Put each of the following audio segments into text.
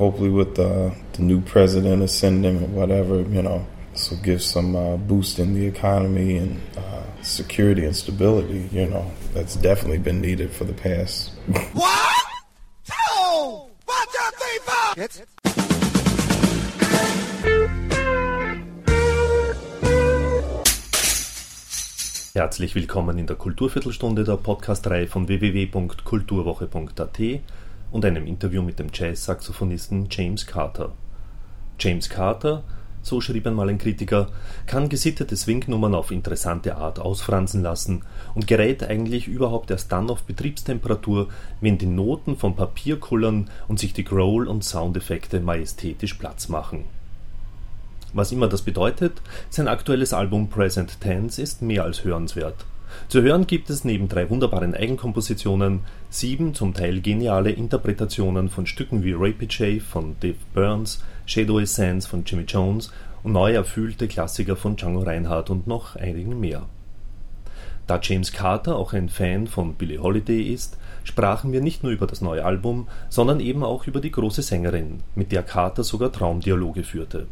hopefully with the, the new president ascending or whatever, you know, this will give some uh, boost in the economy and uh, security and stability. You know, that's definitely been needed for the past. One, two, one, two, three, four. Jetzt. Herzlich willkommen in der Kulturviertelstunde der Podcastreihe von www.kulturwoche.at und einem Interview mit dem Jazz-Saxophonisten James Carter. James Carter so schrieb einmal ein Kritiker, kann gesittete Swingnummern auf interessante Art ausfransen lassen und gerät eigentlich überhaupt erst dann auf Betriebstemperatur, wenn die Noten vom Papier kullern und sich die Growl- und Soundeffekte majestätisch Platz machen. Was immer das bedeutet, sein aktuelles Album Present Tense ist mehr als hörenswert. Zu hören gibt es neben drei wunderbaren Eigenkompositionen sieben zum Teil geniale Interpretationen von Stücken wie Rapid von Dave Burns, Shadowy Sands von Jimmy Jones und neu erfüllte Klassiker von Django Reinhardt und noch einigen mehr. Da James Carter auch ein Fan von Billie Holiday ist, sprachen wir nicht nur über das neue Album, sondern eben auch über die große Sängerin, mit der Carter sogar Traumdialoge führte.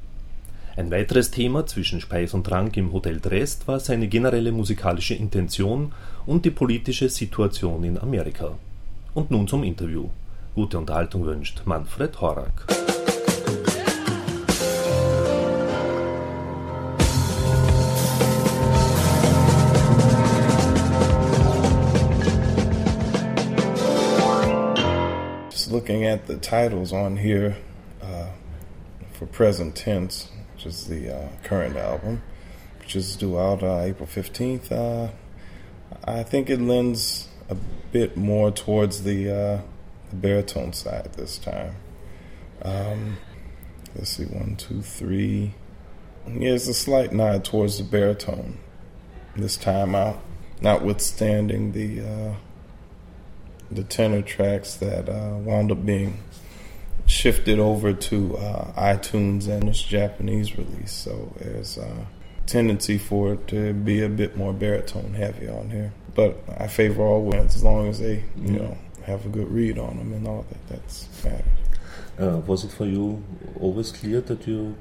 Ein weiteres Thema zwischen Speis und Trank im Hotel Dresd war seine generelle musikalische Intention und die politische Situation in Amerika. Und nun zum Interview. Gute Unterhaltung wünscht Manfred Horak. Just looking at the titles on here uh, for present tense, which is the uh, current album, which is due out uh, April 15th. Uh, I think it lends a bit more towards the, uh, the baritone side this time. Um, let's see, one, two, three. Yeah, it's a slight nod towards the baritone this time out, notwithstanding the uh, the tenor tracks that uh, wound up being shifted over to uh, iTunes and this Japanese release. So there's a tendency for it to be a bit more baritone heavy on here. But I favor all wins as long as they, you know, have a good read on them and all that. That's matters. Uh, was it for you always clear that you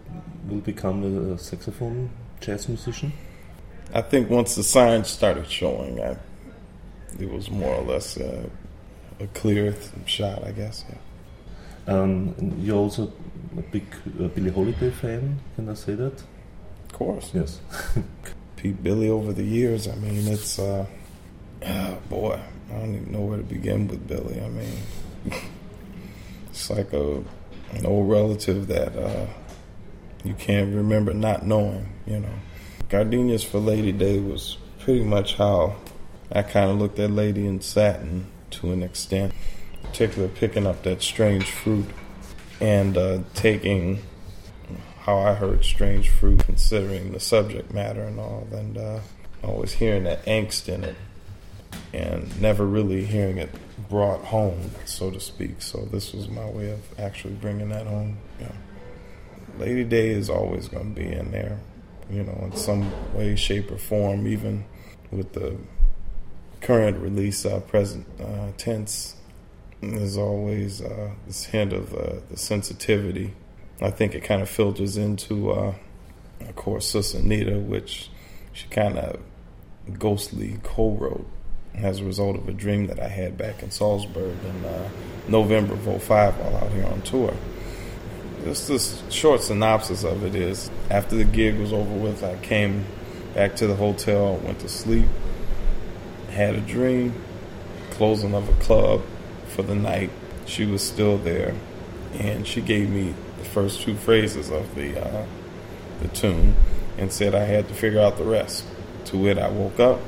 will become a saxophone jazz musician? I think once the signs started showing, I, it was more or less a, a clear shot, I guess. Yeah. Um, you're also a big uh, Billie Holiday fan, can I say that? Of course. Yes. Pete Billie over the years, I mean, it's, uh, oh boy, I don't even know where to begin with Billie. I mean, it's like a an old relative that uh, you can't remember not knowing, you know. Gardenias for Lady Day was pretty much how I kind of looked at Lady in Satin to an extent particular picking up that strange fruit and uh, taking how I heard strange fruit, considering the subject matter and all, and uh, always hearing that angst in it, and never really hearing it brought home, so to speak. So this was my way of actually bringing that home. Yeah. Lady Day is always going to be in there, you know, in some way, shape, or form, even with the current release, uh, present uh, tense there's always uh, this hint of uh, the sensitivity. I think it kind of filters into, uh, of course, Sussa Nita, which she kind of ghostly co-wrote as a result of a dream that I had back in Salzburg in uh, November of 05 while out here on tour. Just this short synopsis of it is, after the gig was over with, I came back to the hotel, went to sleep, had a dream, closing of a club, for the night. She was still there, and she gave me the first two phrases of the uh, the tune, and said I had to figure out the rest. To it, I woke up,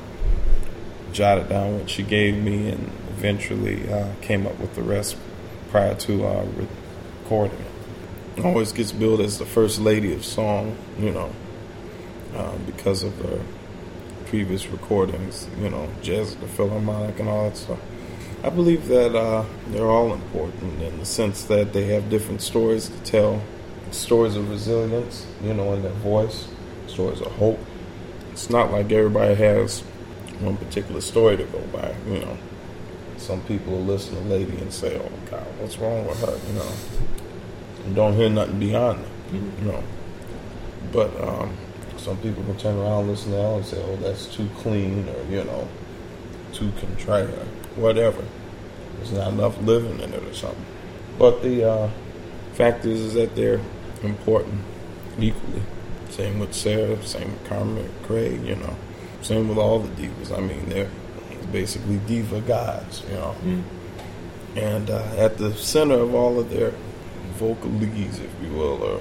jotted down what she gave me, and eventually uh, came up with the rest prior to uh, recording it. Always gets billed as the first lady of song, you know, uh, because of her previous recordings, you know, Jazz the Philharmonic and all that stuff. I believe that uh, they're all important in the sense that they have different stories to tell stories of resilience, you know, in their voice, stories of hope. It's not like everybody has one particular story to go by, you know. Some people will listen to Lady and say, oh, God, what's wrong with her, you know. don't hear nothing beyond them. You know, but um, some people can turn around, and listen to that, and say, "Oh, that's too clean," or you know, too contrite, whatever. There's not enough living in it, or something. But the uh, fact is, is that they're important equally. Same with Sarah, same with Carmen McRae, you know. Same with all the divas. I mean, they're basically diva gods, you know. Mm. And uh, at the center of all of their vocal leads, if you will, or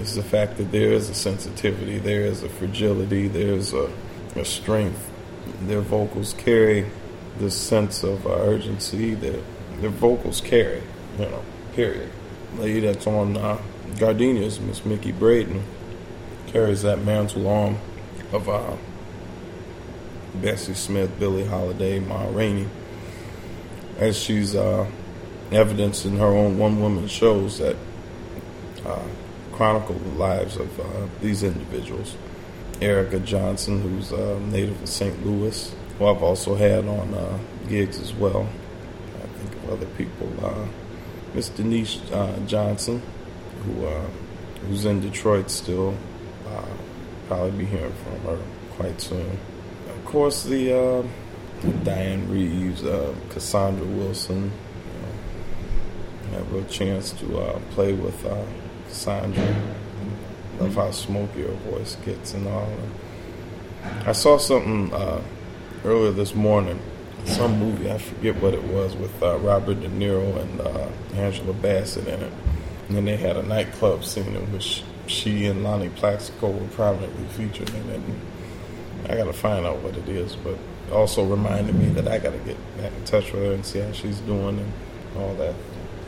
is the fact that there is a sensitivity, there is a fragility, there's a, a strength. Their vocals carry this sense of urgency that their vocals carry, you know, period. Lady that's on uh, Gardenias, Miss Miche Braden, carries that mantle on of uh, Bessie Smith, Billie Holiday, Ma Rainey, as she's uh, evidenced in her own one-woman shows that uh, chronicle the lives of uh, these individuals. Erica Johnson, who's uh, native of St. Louis, who I've also had on uh, gigs as well. I think of other people. Uh, Miss Denise uh, Johnson, who uh, who's in Detroit still. Uh, probably be hearing from her quite soon. Of course, the uh, Dianne Reeves, Cassandra Wilson. You know, have a chance to play with Cassandra. Love how smoky her voice gets and all. I saw something earlier this morning, some movie, I forget what it was, with uh, Robert De Niro and uh, Angela Bassett in it. And then they had a nightclub scene in which she and Lonnie Plaxico were prominently featured in it. And I got to find out what it is, but also reminded me that I got to get back in touch with her and see how she's doing and all that.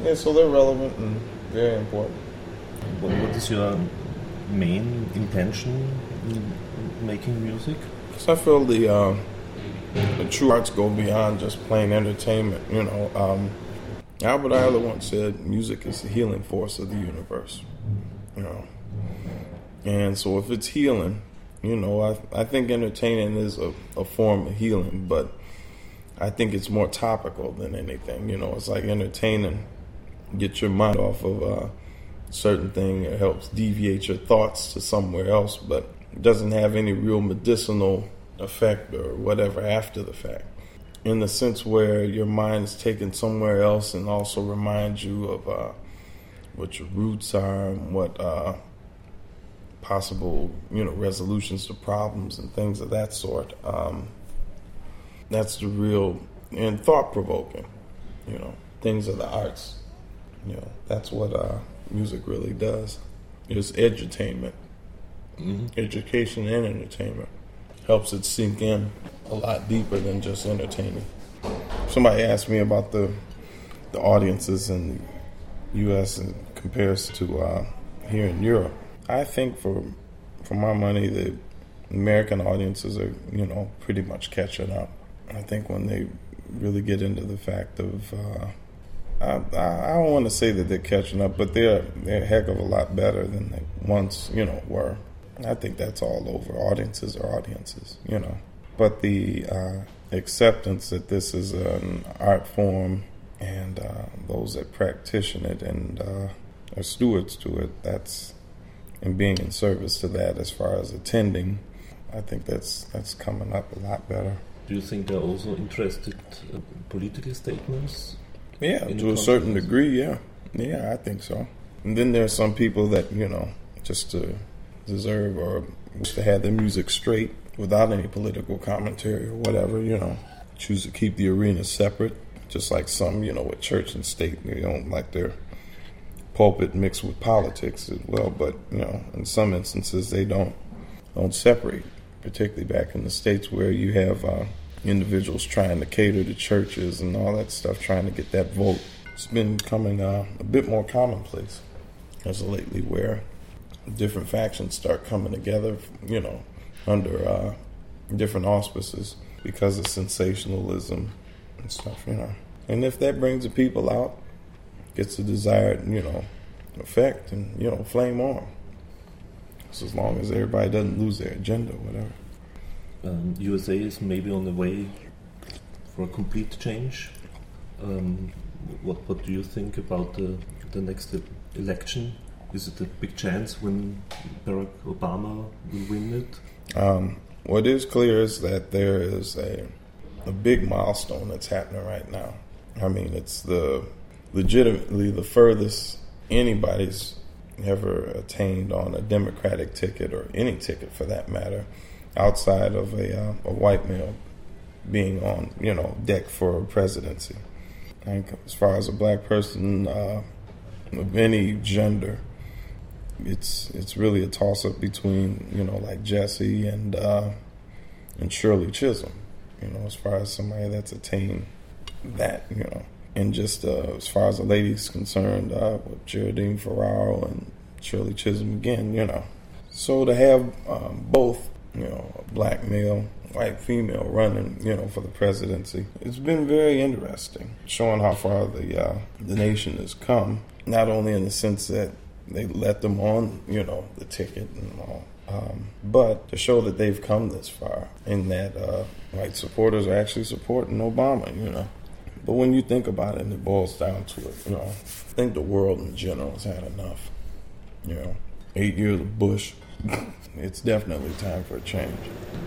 Yeah, so they're relevant and very important. What, what is your main intention in making music? Because I feel the um, the true arts go beyond just plain entertainment. You know, um, Albert Ayler once said, "Music is the healing force of the universe." You know, and so if it's healing, you know, I I think entertaining is a, a form of healing, but I think it's more topical than anything. You know, it's like entertaining, get your mind off of a certain thing. It helps deviate your thoughts to somewhere else, but it doesn't have any real medicinal effect or whatever after the fact. In the sense where your mind is taken somewhere else and also reminds you of uh, what your roots are and what uh, possible, you know, resolutions to problems and things of that sort. Um, that's the real and thought provoking, you know, things of the arts. You know, that's what uh, music really does. It's edutainment, education and entertainment helps it sink in a lot deeper than just entertaining. Somebody asked me about the the audiences in the U.S. in comparison to uh, here in Europe. I think for for my money, the American audiences are you know pretty much catching up. I think when they really get into the fact of uh, I, I don't want to say that they're catching up, but they're they're a heck of a lot better than they once you know were. I think that's all over. Audiences are audiences, you know. But the uh, acceptance that this is an art form and uh, those that practice it and uh, are stewards to it, that's and being in service to that as far as attending, I think that's that's coming up a lot better. Do you think they're also interested in political statements? Yeah, to a certain degree, yeah. Yeah, I think so. And then there's some people that, you know, just to deserve or wish to have their music straight without any political commentary or whatever, you know, choose to keep the arena separate, just like some, you know, with church and state, they don't like their pulpit mixed with politics as well, but, you know, in some instances they don't don't separate, particularly back in the states where you have uh, individuals trying to cater to churches and all that stuff, trying to get that vote. It's been becoming uh, a bit more commonplace as of lately, where different factions start coming together, you know, under uh, different auspices because of sensationalism and stuff, you know. And if that brings the people out, gets the desired, you know, effect, and you know, flame on. So as long as everybody doesn't lose their agenda, or whatever. Um, USA is maybe on the way for a complete change. Um, what what do you think about the the next election? Is it a big chance when Barack Obama will win it? Um, what is clear is that there is a a big milestone that's happening right now. I mean, it's the legitimately the furthest anybody's ever attained on a Democratic ticket or any ticket for that matter, outside of a, uh, a white male being on you know deck for a presidency. I think as far as a black person uh, of any gender, it's it's really a toss up between you know like Jesse and uh, and Shirley Chisholm. You know, as far as somebody that's attained that, you know, and just uh, as far as the ladies concerned, uh, with Geraldine Ferraro and Shirley Chisholm again, you know. So to have um, both, you know, a black male, white female running, you know, for the presidency, it's been very interesting, showing how far the uh, the nation has come. Not only in the sense that they let them on, you know, the ticket and all, um, but to show that they've come this far and that uh, white supporters are actually supporting Obama, you know. But when you think about it and it boils down to it, you know, I think the world in general has had enough. You know, eight years of Bush, it's definitely time for a change.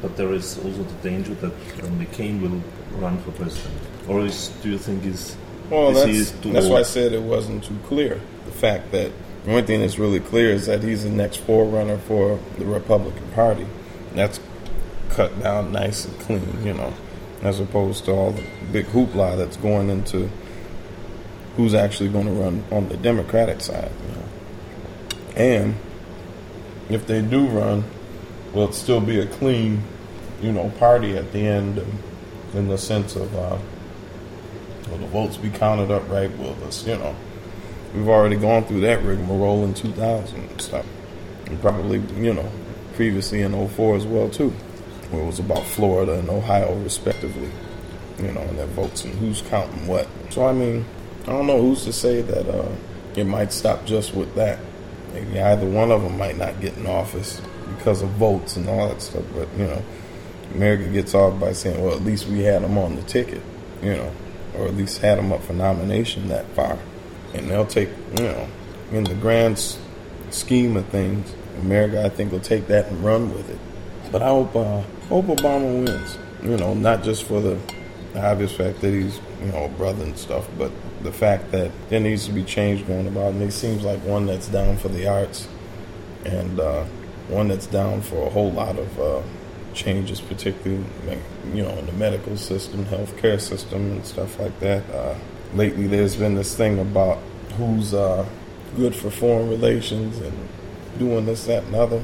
But there is also the danger that McCain will run for president. Or is, do you think is well, that's, that's why I said it wasn't too clear. The fact that only thing that's really clear is that he's the next forerunner for the Republican Party. That's cut down nice and clean, you know, as opposed to all the big hoopla that's going into who's actually going to run on the Democratic side, you know. And if they do run, will it still be a clean, you know, party at the end in the sense of uh, will the votes be counted up right? Will this, you know, We've already gone through that rigmarole in 2000 and stuff. And probably, you know, previously in 04 as well, too, where it was about Florida and Ohio, respectively, you know, and their votes and who's counting what. So, I mean, I don't know who's to say that uh, it might stop just with that. Maybe either one of them might not get in office because of votes and all that stuff, but, you know, America gets off by saying, well, at least we had them on the ticket, you know, or at least had them up for nomination that far and they'll take you know in the grand scheme of things, America I think will take that and run with it. But I hope uh, hope Obama wins. You know, not just for the obvious fact that he's you know a brother and stuff, but the fact that there needs to be change going about, and he seems like one that's down for the arts, and uh, one that's down for a whole lot of uh, changes, particularly you know in the medical system, healthcare system, and stuff like that. Uh, lately there's been this thing about who's uh, good for foreign relations and doing this, that, and other,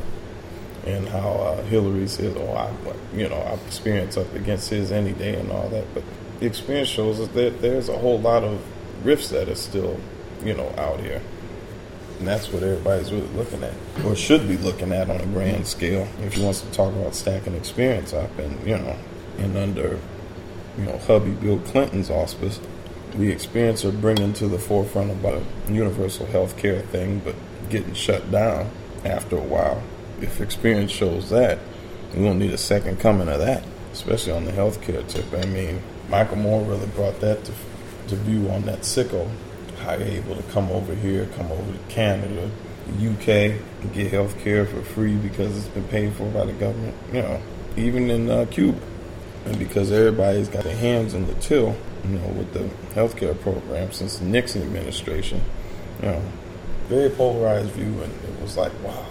and how uh, Hillary says, "Oh, I, you know, I've experienced up against his any day and all that." But the experience shows us that there's a whole lot of rifts that are still, you know, out here. And that's what everybody's really looking at, or should be looking at on a grand scale. If you wants to talk about stacking experience up, and you know, and under, you know, hubby Bill Clinton's auspice, the experience of bringing to the forefront about a universal health care thing, but getting shut down after a while. If experience shows that, we won't need a second coming of that, especially on the healthcare tip. I mean, Michael Moore really brought that to, to view on that sicko. How you're able to come over here, come over to Canada, the UK, and get health care for free because it's been paid for by the government. You know, even in uh, Cuba. And because everybody's got their hands in the till, you know, with the healthcare program since the Nixon administration. You know, very polarized view, and it was like, wow.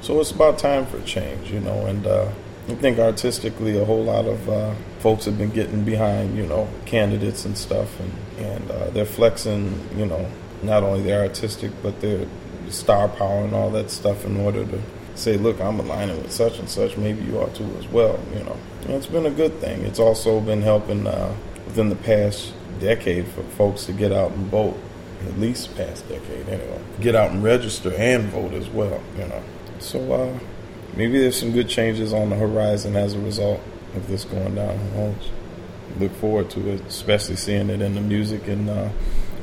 So it's about time for change, you know, and uh, I think artistically a whole lot of uh, folks have been getting behind, you know, candidates and stuff, and, and uh, they're flexing, you know, not only their artistic, but their star power and all that stuff in order to say, look, I'm aligning with such and such, maybe you are too as well, you know. And it's been a good thing. It's also been helping uh, within the past decade for folks to get out and vote, at least past decade anyway, get out and register and vote as well, you know. So uh, maybe there's some good changes on the horizon as a result of this going down. I look forward to it, especially seeing it in the music and uh,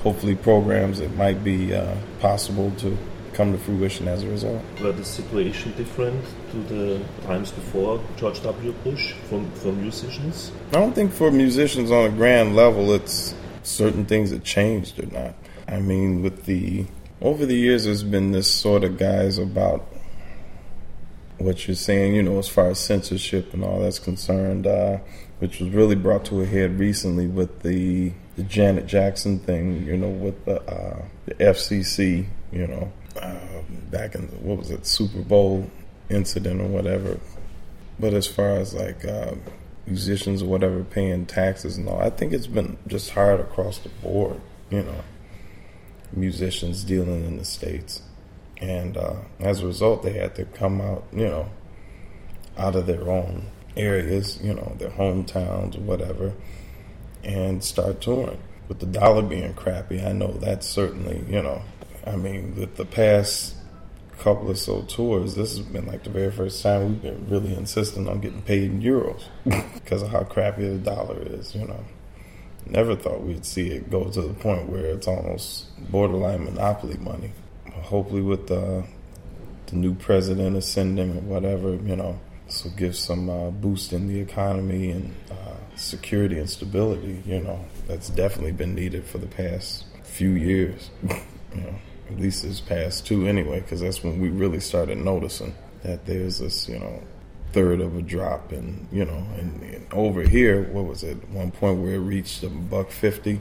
hopefully programs that might be uh, possible to come to fruition as a result. Were the situation different to the times before George W. Bush for, for musicians? I don't think for musicians on a grand level it's certain things that changed or not. I mean, with the over the years, there's been this sort of guys about what you're saying, you know, as far as censorship and all that's concerned, uh, which was really brought to a head recently with the, the Janet Jackson thing, you know, with the, uh, the FCC, you know, uh, back in the, what was it, Super Bowl incident or whatever. But as far as like uh, musicians or whatever paying taxes and all, I think it's been just hard across the board, you know, musicians dealing in the States. And uh, as a result, they had to come out, you know, out of their own areas, you know, their hometowns or whatever, and start touring. With the dollar being crappy, I know that's certainly, you know, I mean, with the past couple of so tours, this has been like the very first time we've been really insisting on getting paid in euros because of how crappy the dollar is, you know. Never thought we'd see it go to the point where it's almost borderline monopoly money hopefully with the, the new president ascending or whatever, you know, this will give some uh, boost in the economy and uh, security and stability. You know, that's definitely been needed for the past few years. you know, at least this past two anyway, because that's when we really started noticing that there's this, you know, third of a drop and you know and, and, over here what was it one point where it reached a buck 50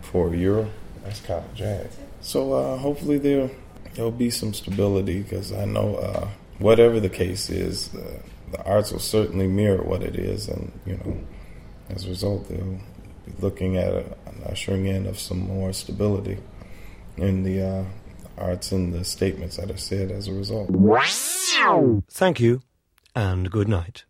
for a euro? That's kind of jag so uh, hopefully they'll there'll be some stability because I know uh, whatever the case is, uh, the arts will certainly mirror what it is, and you know, as a result, they'll be looking at a, an ushering in of some more stability in the arts and the statements that are said as a result. Thank you, and good night.